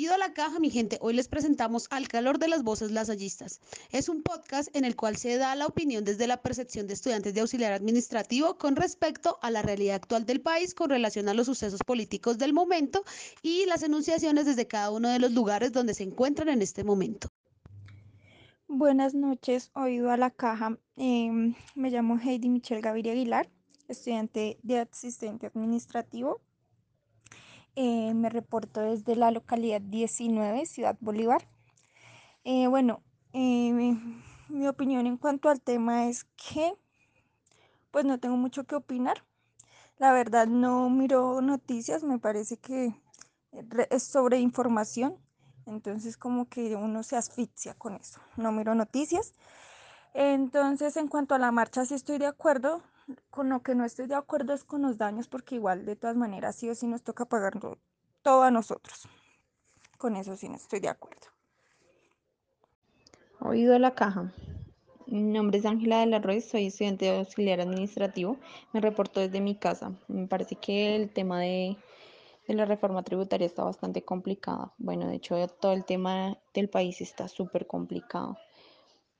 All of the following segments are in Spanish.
Oído a la caja, mi gente, hoy les presentamos Al calor de las voces lasallistas. Es un podcast en el cual se da la opinión desde la percepción de estudiantes de auxiliar administrativo con respecto a la realidad actual del país con relación a los sucesos políticos del momento y las enunciaciones desde cada uno de los lugares donde se encuentran en este momento. Buenas noches, oído a la caja. Em, me llamo Heidi Michelle Gaviria Aguilar, estudiante de asistente administrativo eh, me reporto desde la localidad 19, Ciudad Bolívar. Eh, bueno, eh, mi, opinión en cuanto al tema es que pues no tengo mucho que opinar. La verdad no miro noticias, me parece que es sobre información. Entonces como que uno se asfixia con eso. No miro noticias. Entonces en cuanto a la marcha sí estoy de acuerdo. Con lo que no estoy de acuerdo es con los daños, porque igual de todas maneras sí o sí nos toca pagar todo a nosotros. Con eso sí no estoy de acuerdo. Oído la caja. Mi nombre es Ángela de la Ruiz, soy estudiante de auxiliar administrativo. Me reporto desde mi casa. Me parece que el tema de, de la reforma tributaria está bastante complicado. Bueno, de hecho, todo el tema del país está súper complicado.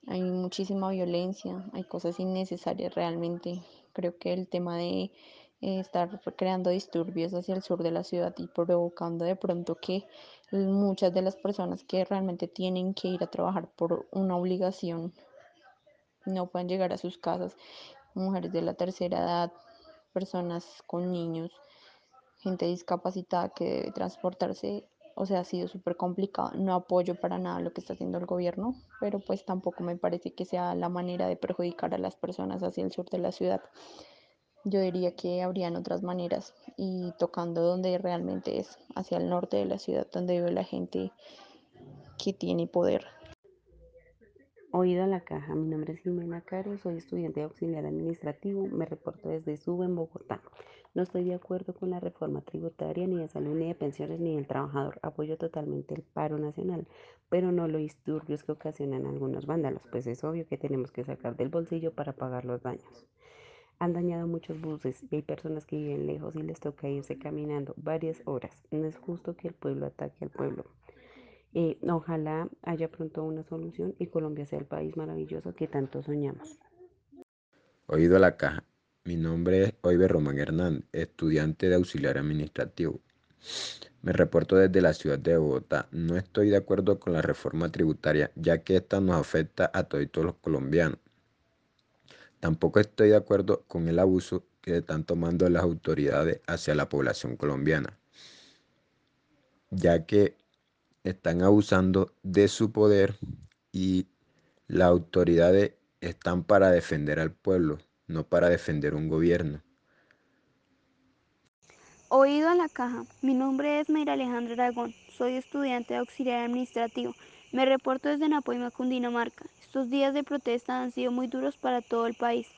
Hay muchísima violencia, hay cosas innecesarias realmente. Creo que el tema de eh, estar creando disturbios hacia el sur de la ciudad y provocando de pronto que muchas de las personas que realmente tienen que ir a trabajar por una obligación no puedan llegar a sus casas, mujeres de la tercera edad, personas con niños, gente discapacitada que debe transportarse, o sea, ha sido súper complicado. No apoyo para nada lo que está haciendo el gobierno, pero pues tampoco me parece que sea la manera de perjudicar a las personas hacia el sur de la ciudad. Yo diría que habrían otras maneras y tocando donde realmente es, hacia el norte de la ciudad, donde vive la gente que tiene poder. Oído a la caja, mi nombre es Jimena Caro, soy estudiante de auxiliar administrativo, me reporto desde SUBE en Bogotá. No estoy de acuerdo con la reforma tributaria, ni de salud, ni de pensiones, ni del trabajador. Apoyo totalmente el paro nacional, pero no los disturbios que ocasionan algunos vándalos, pues es obvio que tenemos que sacar del bolsillo para pagar los daños. Han dañado muchos buses y hay personas que viven lejos y les toca irse caminando varias horas. No es justo que el pueblo ataque al pueblo. Eh, ojalá haya pronto una solución y Colombia sea el país maravilloso que tanto soñamos. Oído a la caja. Mi nombre es Oiber Román Hernández, estudiante de auxiliar administrativo. Me reporto desde la ciudad de Bogotá. No estoy de acuerdo con la reforma tributaria, ya que esta nos afecta a todos los colombianos. Tampoco estoy de acuerdo con el abuso que están tomando las autoridades hacia la población colombiana, ya que están abusando de su poder y las autoridades están para defender al pueblo, no para defender un gobierno. Oído a la caja. Mi nombre es Mayra Alejandra Aragón. Soy estudiante de auxiliar administrativo. Me reporto desde Napoima, Cundinamarca. Estos días de protesta han sido muy duros para todo el país.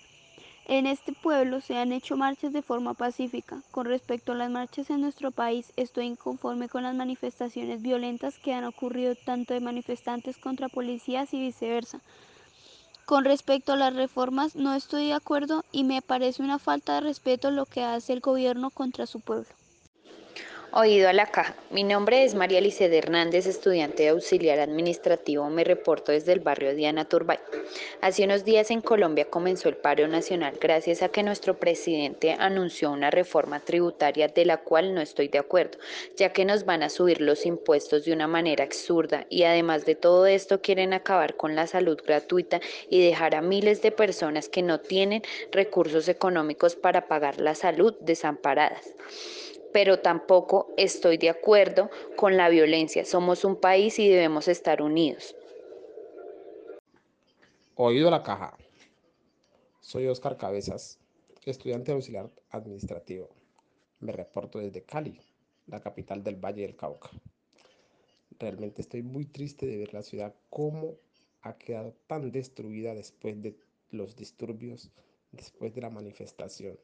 En este pueblo se han hecho marchas de forma pacífica. Con respecto a las marchas en nuestro país, estoy inconforme con las manifestaciones violentas que han ocurrido tanto de manifestantes contra policías y viceversa. Con respecto a las reformas, no estoy de acuerdo y me parece una falta de respeto lo que hace el gobierno contra su pueblo. Oído a la caja. Mi nombre es María Licede Hernández, estudiante de auxiliar administrativo. Me reporto desde el barrio Diana Turbay. Hace unos días en Colombia comenzó el paro nacional gracias a que nuestro presidente anunció una reforma tributaria de la cual no estoy de acuerdo, ya que nos van a subir los impuestos de una manera absurda y además de todo esto quieren acabar con la salud gratuita y dejar a miles de personas que no tienen recursos económicos para pagar la salud desamparadas pero tampoco estoy de acuerdo con la violencia. Somos un país y debemos estar unidos. Oído la caja. Soy Oscar Cabezas, estudiante auxiliar administrativo. Me reporto desde Cali, la capital del Valle del Cauca. Realmente estoy muy triste de ver la ciudad cómo ha quedado tan destruida después de los disturbios, después de la manifestación.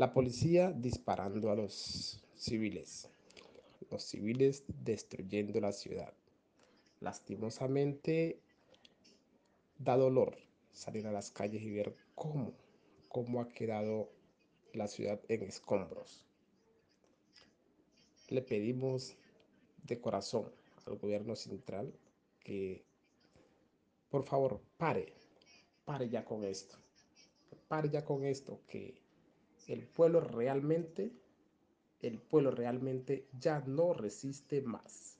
La policía disparando a los civiles. Los civiles destruyendo la ciudad. Lastimosamente da dolor salir a las calles y ver cómo, cómo ha quedado la ciudad en escombros. le pedimos de corazón al gobierno central que por favor pare, pare ya con esto, pare ya con esto, que el pueblo realmente, el pueblo realmente ya no resiste más.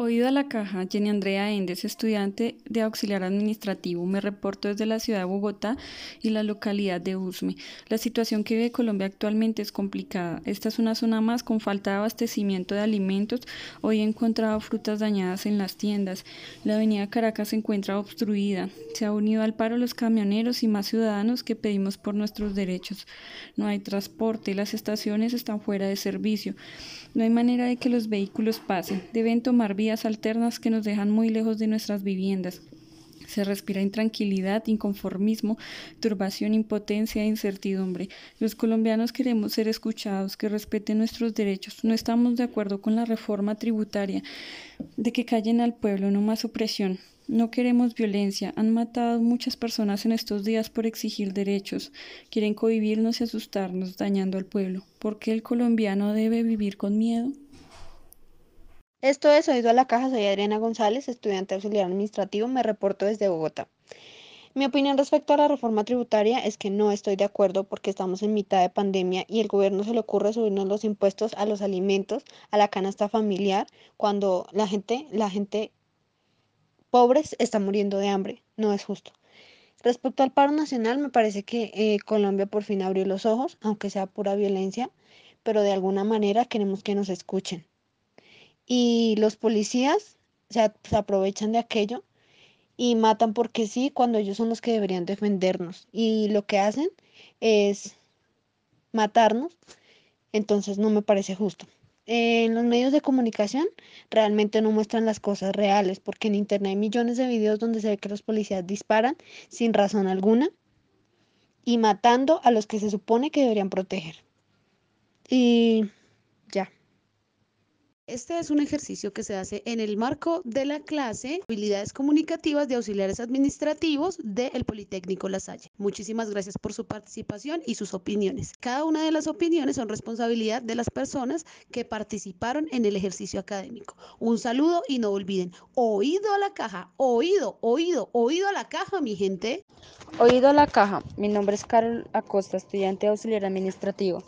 Oído a la caja, Jenny Andrea Endes, estudiante de auxiliar administrativo. Me reporto desde la ciudad de Bogotá y la localidad de Usme. La situación que vive Colombia actualmente es complicada. Esta es una zona más con falta de abastecimiento de alimentos. Hoy he encontrado frutas dañadas en las tiendas. La avenida Caracas se encuentra obstruida. Se ha unido al paro los camioneros y más ciudadanos que pedimos por nuestros derechos. No hay transporte, las estaciones están fuera de servicio. No hay manera de que los vehículos pasen. Deben tomar alternas que nos dejan muy lejos de nuestras viviendas. Se respira intranquilidad, inconformismo, turbación, impotencia e incertidumbre. Los colombianos queremos ser escuchados, que respeten nuestros derechos. No estamos de acuerdo con la reforma tributaria, de que callen al pueblo, no más opresión. No queremos violencia. Han matado muchas personas en estos días por exigir derechos. Quieren cohibirnos y asustarnos, dañando al pueblo. ¿Por qué el colombiano debe vivir con miedo? Esto es Oído a la Caja, soy Adriana González, estudiante auxiliar administrativo, me reporto desde Bogotá. Mi opinión respecto a la reforma tributaria es que no estoy de acuerdo porque estamos en mitad de pandemia y el gobierno se le ocurre subirnos los impuestos a los alimentos, a la canasta familiar, cuando la gente, la gente pobres está muriendo de hambre. No es justo. Respecto al paro nacional, me parece que eh, Colombia por fin abrió los ojos, aunque sea pura violencia, pero de alguna manera queremos que nos escuchen. Y los policías se, se aprovechan de aquello y matan porque sí, cuando ellos son los que deberían defendernos. Y lo que hacen es matarnos, entonces no me parece justo en los medios de comunicación realmente no muestran las cosas reales, porque en internet hay millones de videos donde se ve que los policías disparan sin razón alguna y matando a los que se supone que deberían proteger. Y ya. Este es un ejercicio que se hace en el marco de la clase Habilidades Comunicativas de Auxiliares Administrativos del Politécnico La Salle. Muchísimas gracias por su participación y sus opiniones. Cada una de las opiniones son responsabilidad de las personas que participaron en el ejercicio académico. Un saludo y no olviden, oído a la caja, oído, oído, oído a la caja, mi gente. Oído a la caja. Mi nombre es Carol Acosta, estudiante auxiliar administrativo.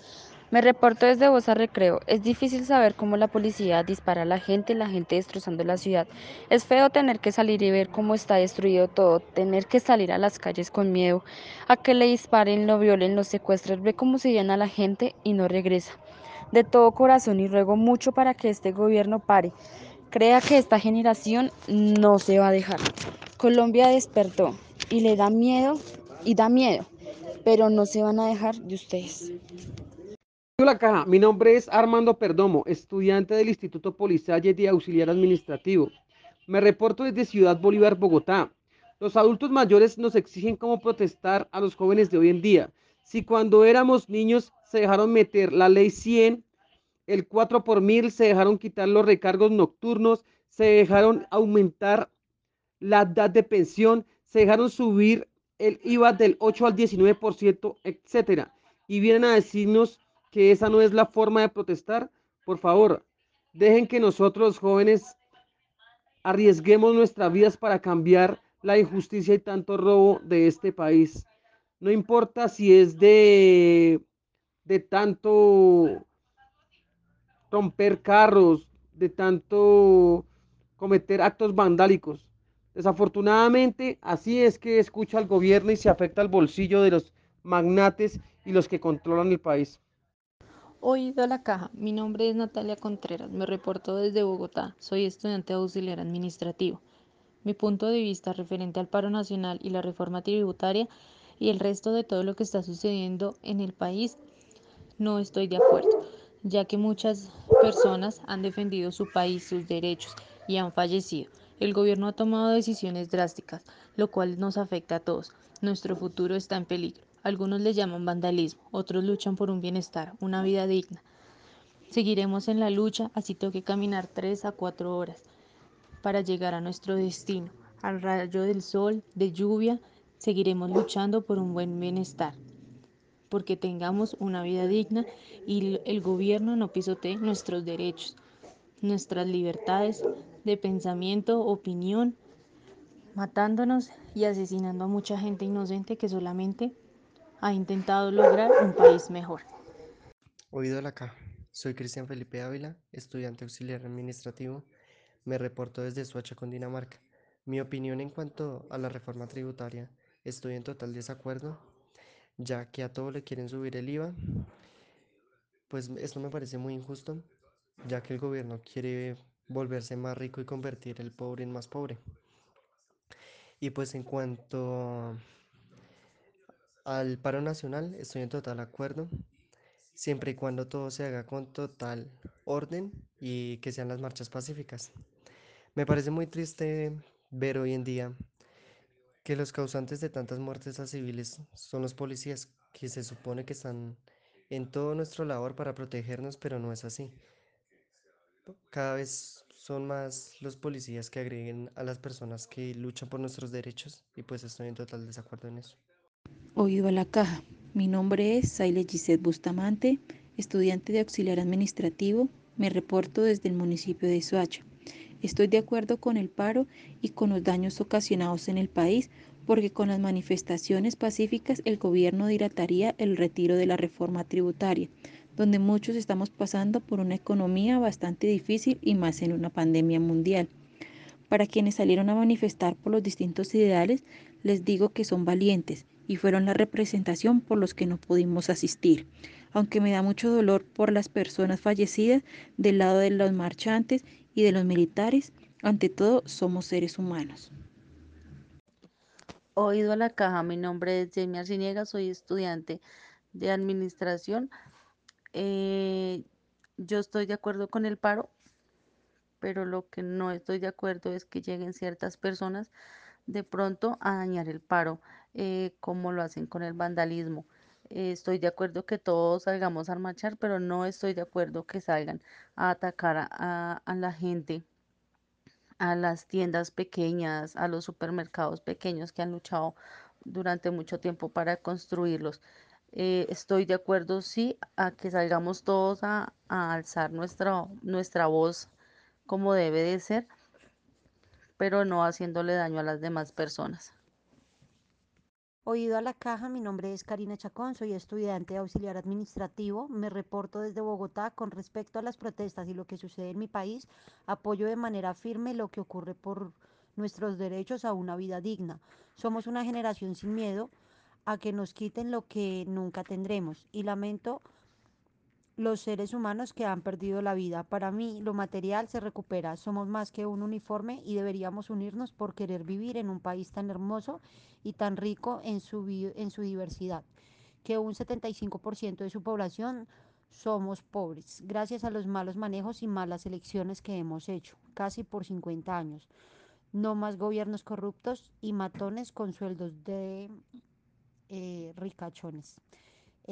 Me reporto desde Bosa Recreo. Es difícil saber cómo la policía dispara a la gente, la gente destrozando la ciudad. Es feo tener que salir y ver cómo está destruido todo, tener que salir a las calles con miedo, a que le disparen, lo violen, lo secuestren, ve cómo se llena la gente y no regresa. De todo corazón y ruego mucho para que este gobierno pare. Crea que esta generación no se va a dejar. Colombia despertó y le da miedo y da miedo, pero no se van a dejar de ustedes. La caja. Mi nombre es Armando Perdomo, estudiante del Instituto Polisalle de Auxiliar Administrativo. Me reporto desde Ciudad Bolívar, Bogotá. Los adultos mayores nos exigen cómo protestar a los jóvenes de hoy en día. Si cuando éramos niños se dejaron meter la ley 100, el 4 por mil, se dejaron quitar los recargos nocturnos, se dejaron aumentar la edad de pensión, se dejaron subir el IVA del 8 al 19%, etcétera. Y vienen a decirnos que esa no es la forma de protestar, por favor, dejen que nosotros jóvenes arriesguemos nuestras vidas para cambiar la injusticia y tanto robo de este país. No importa si es de, de tanto romper carros, de tanto cometer actos vandálicos. Desafortunadamente, así es que escucha al gobierno y se afecta al bolsillo de los magnates y los que controlan el país. Oído a la caja. Mi nombre es Natalia Contreras. Me reporto desde Bogotá. Soy estudiante auxiliar administrativo. Mi punto de vista referente al paro nacional y la reforma tributaria y el resto de todo lo que está sucediendo en el país, no estoy de acuerdo, ya que muchas personas han defendido su país, sus derechos y han fallecido. El gobierno ha tomado decisiones drásticas, lo cual nos afecta a todos. Nuestro futuro está en peligro. Algunos le llaman vandalismo, otros luchan por un bienestar, una vida digna. Seguiremos en la lucha, así toque caminar tres a cuatro horas para llegar a nuestro destino. Al rayo del sol, de lluvia, seguiremos luchando por un buen bienestar. porque tengamos una vida digna y el gobierno no pisotee nuestros derechos, nuestras libertades de pensamiento, opinión, matándonos y asesinando a mucha gente inocente que solamente ha intentado lograr un país mejor. Oído la caja. Soy Cristian Felipe Ávila, estudiante auxiliar administrativo. Me reporto desde Suacha, Dinamarca. Mi opinión en cuanto a la reforma tributaria, estoy en total desacuerdo, ya que a todo le quieren subir el IVA. Pues esto me parece muy injusto, ya que el gobierno quiere volverse más rico y convertir el pobre en más pobre. Y pues en cuanto al paro nacional, estoy en total acuerdo, siempre y cuando todo se haga con total orden y que sean las marchas pacíficas. Me parece muy triste ver hoy en día que los causantes de tantas muertes a civiles son los policías, que se supone que están en todo nuestro labor para protegernos, pero no es así. Cada vez son más los policías que agreguen a las personas que luchan por nuestros derechos y pues estoy en total desacuerdo en eso. Oído a la caja. Mi nombre es Saile Gisette Bustamante, estudiante de auxiliar administrativo. Me reporto desde el municipio de Soacha. Estoy de acuerdo con el paro y con los daños ocasionados en el país porque con las manifestaciones pacíficas el gobierno dilataría el retiro de la reforma tributaria, donde muchos estamos pasando por una economía bastante difícil y más en una pandemia mundial. Para quienes salieron a manifestar por los distintos ideales, les digo que son valientes y fueron la representación por los que no pudimos asistir. Aunque me da mucho dolor por las personas fallecidas del lado de los marchantes y de los militares, ante todo somos seres humanos. Oído a la caja, mi nombre es Jamie Arciniega, soy estudiante de administración. Eh, yo estoy de acuerdo con el paro, pero lo que no estoy de acuerdo es que lleguen ciertas personas de pronto a dañar el paro, eh, como lo hacen con el vandalismo. Eh, estoy de acuerdo que todos salgamos a marchar, pero no estoy de acuerdo que salgan a atacar a, la gente, a las tiendas pequeñas, a los supermercados pequeños que han luchado durante mucho tiempo para construirlos. Eh, estoy de acuerdo, sí, a que salgamos todos a, a alzar nuestra, nuestra voz como debe de ser, pero no haciéndole daño a las demás personas. Oído a la caja, mi nombre es Karina Chacón, soy estudiante auxiliar administrativo. Me reporto desde Bogotá con respecto a las protestas y lo que sucede en mi país. Apoyo de manera firme lo que ocurre por nuestros derechos a una vida digna. Somos una generación sin miedo a que nos quiten lo que nunca tendremos y lamento los seres humanos que han perdido la vida. Para mí, lo material se recupera. Somos más que un uniforme y deberíamos unirnos por querer vivir en un país tan hermoso y tan rico en su, en su diversidad, que un 75% de su población somos pobres, gracias a los malos manejos y malas elecciones que hemos hecho, casi por 50 años. No más gobiernos corruptos y matones con sueldos de eh, ricachones.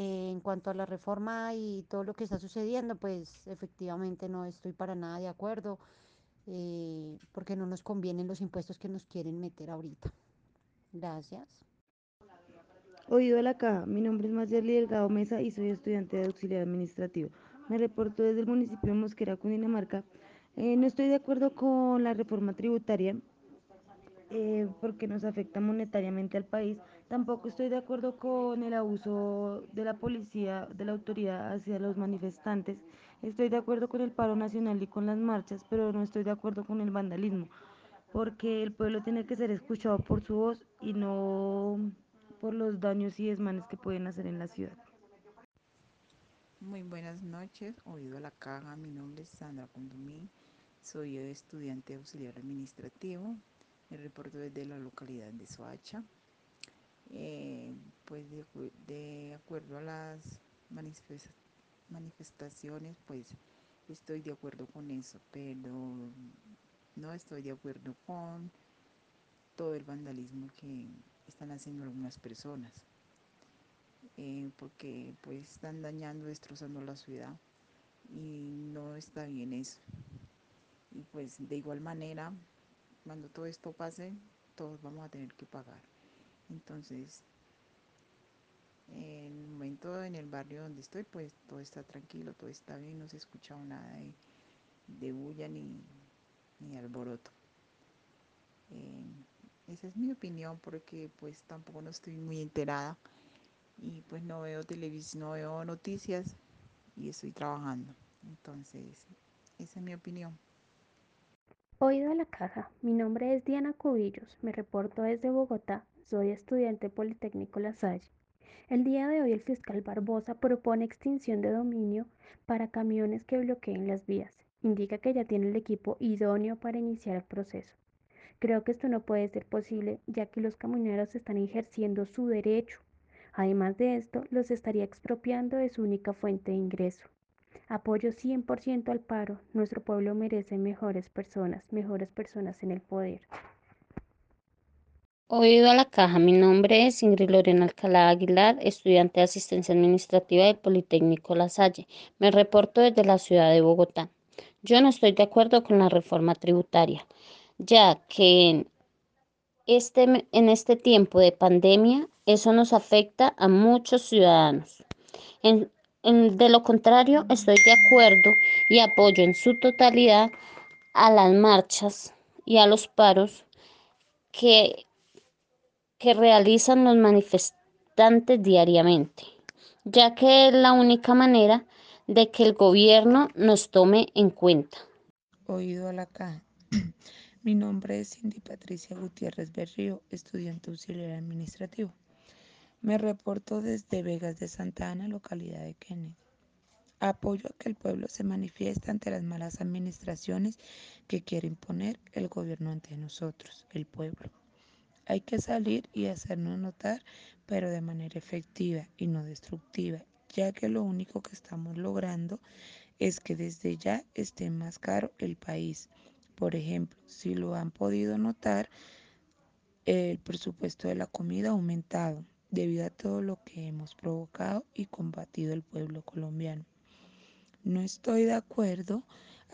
Eh, en cuanto a la reforma y todo lo que está sucediendo, pues efectivamente no estoy para nada de acuerdo, eh, porque no nos convienen los impuestos que nos quieren meter ahorita. Gracias. Oído a la caja, mi nombre es Mayerly Delgado Mesa y soy estudiante de auxiliar administrativo. Me reporto desde el municipio de Mosquera, Cundinamarca. Eh, no estoy de acuerdo con la reforma tributaria porque nos afecta monetariamente al país. Tampoco estoy de acuerdo con el abuso de la policía, de la autoridad hacia los manifestantes. Estoy de acuerdo con el paro nacional y con las marchas, pero no estoy de acuerdo con el vandalismo, porque el pueblo tiene que ser escuchado por su voz y no por los daños y desmanes que pueden hacer en la ciudad. Muy buenas noches, oído a la caja, mi nombre es Sandra Condomí, soy estudiante auxiliar administrativo, me reporto desde la localidad de Soacha. Eh, pues de, acuerdo a las manifestaciones, pues estoy de acuerdo con eso, pero no estoy de acuerdo con todo el vandalismo que están haciendo algunas personas. Eh, porque pues están dañando, destrozando la ciudad y no está bien eso. Y pues de igual manera cuando todo esto pase, todos vamos a tener que pagar. Entonces, en el momento en el barrio donde estoy, pues todo está tranquilo, todo está bien, no se ha escuchado nada de, de bulla ni, ni alboroto. Eh, esa es mi opinión porque pues tampoco no estoy muy enterada y pues no veo televisión, no veo noticias y estoy trabajando. Entonces, esa es mi opinión. Oído a la caja, mi nombre es Diana Cubillos, me reporto desde Bogotá, soy estudiante Politécnico La Salle. El día de hoy el fiscal Barbosa propone extinción de dominio para camiones que bloqueen las vías. Indica que ya tiene el equipo idóneo para iniciar el proceso. Creo que esto no puede ser posible ya que los camioneros están ejerciendo su derecho. Además de esto, los estaría expropiando de su única fuente de ingreso. Apoyo 100% al paro. Nuestro pueblo merece mejores personas, mejores personas en el poder. Oído a la caja, mi nombre es Ingrid Lorena Alcalá Aguilar, estudiante de asistencia administrativa del Politécnico La Salle. Me reporto desde la ciudad de Bogotá. Yo no estoy de acuerdo con la reforma tributaria, ya que en este, en este tiempo de pandemia eso nos afecta a muchos ciudadanos. En, de lo contrario, estoy de acuerdo y apoyo en su totalidad a las marchas y a los paros que, que realizan los manifestantes diariamente, ya que es la única manera de que el gobierno nos tome en cuenta. Oído a la caja. Mi nombre es Cindy Patricia Gutiérrez Berrío, estudiante auxiliar administrativo. Me reporto desde Vegas de Santa Ana, localidad de Kennedy. Apoyo a que el pueblo se manifieste ante las malas administraciones que quiere imponer el gobierno ante nosotros, el pueblo. Hay que salir y hacernos notar, pero de manera efectiva y no destructiva, ya que lo único que estamos logrando es que desde ya esté más caro el país. Por ejemplo, si lo han podido notar, el presupuesto de la comida ha aumentado debido a todo lo que hemos provocado y combatido el pueblo colombiano. No estoy de acuerdo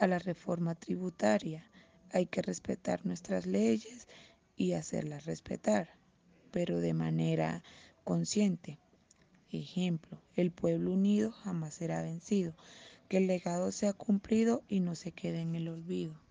a la reforma tributaria. Hay que respetar nuestras leyes y hacerlas respetar, pero de manera consciente. Ejemplo, el pueblo unido jamás será vencido. Que el legado sea cumplido y no se quede en el olvido.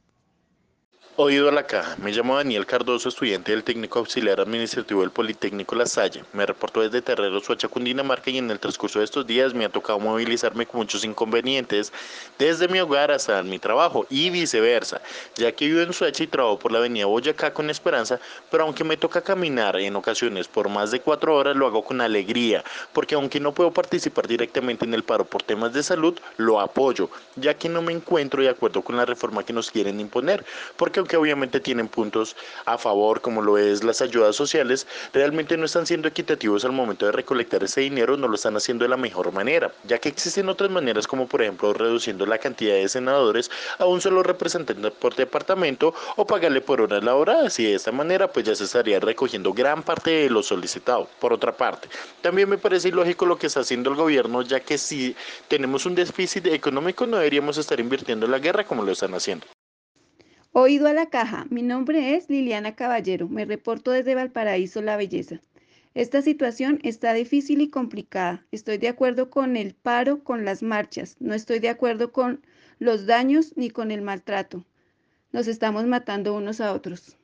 Oído a la caja. Me llamo Daniel Cardoso, estudiante del técnico auxiliar administrativo del Politécnico La Salle. Me reporto desde Terrero, Suacha, Cundinamarca y en el transcurso de estos días me ha tocado movilizarme con muchos inconvenientes desde mi hogar hasta mi trabajo y viceversa, ya que vivo en Suacha y trabajo por la avenida Boyacá con Esperanza, pero aunque me toca caminar en ocasiones por más de cuatro horas, lo hago con alegría, porque aunque no puedo participar directamente en el paro por temas de salud, lo apoyo, ya que no me encuentro de acuerdo con la reforma que nos quieren imponer, porque que obviamente tienen puntos a favor, como lo es las ayudas sociales, realmente no están siendo equitativos al momento de recolectar ese dinero, no lo están haciendo de la mejor manera, ya que existen otras maneras como por ejemplo reduciendo la cantidad de senadores a un solo representante por departamento o pagarle por horas laboradas y de esta manera pues ya se estaría recogiendo gran parte de lo solicitado. Por otra parte, también me parece ilógico lo que está haciendo el gobierno, ya que si tenemos un déficit económico no deberíamos estar invirtiendo en la guerra como lo están haciendo. Oído a la caja, mi nombre es Liliana Caballero, me reporto desde Valparaíso, La Belleza. Esta situación está difícil y complicada. Estoy de acuerdo con el paro, con las marchas. No estoy de acuerdo con los daños ni con el maltrato. Nos estamos matando unos a otros.